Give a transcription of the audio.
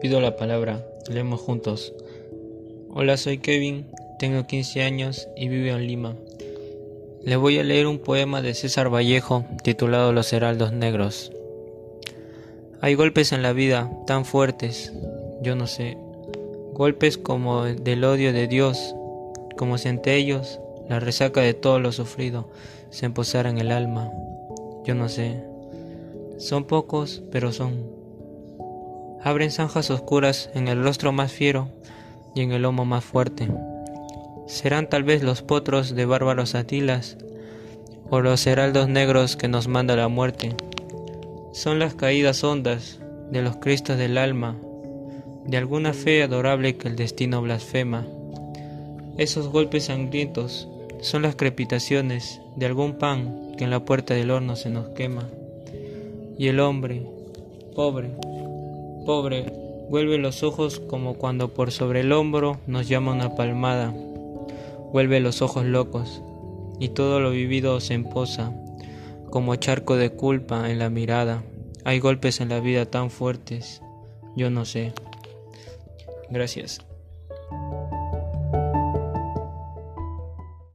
pido la palabra. Leemos juntos. Hola, soy Kevin, tengo 15 años y vivo en Lima. Le voy a leer un poema de César Vallejo titulado Los Heraldos Negros. Hay golpes en la vida tan fuertes, yo no sé, golpes como del odio de Dios, como si ante ellos la resaca de todo lo sufrido se emposara en el alma, yo no sé. Son pocos, pero son. Abren zanjas oscuras en el rostro más fiero y en el lomo más fuerte. Serán tal vez los potros de bárbaros atilas o los heraldos negros que nos manda la muerte. Son las caídas hondas de los cristos del alma, de alguna fe adorable que el destino blasfema. Esos golpes sangrientos son las crepitaciones de algún pan que en la puerta del horno se nos quema. Y el hombre, pobre, pobre, vuelve los ojos como cuando por sobre el hombro nos llama una palmada. Vuelve los ojos locos, y todo lo vivido se emposa, como charco de culpa en la mirada. Hay golpes en la vida tan fuertes, yo no sé. Gracias.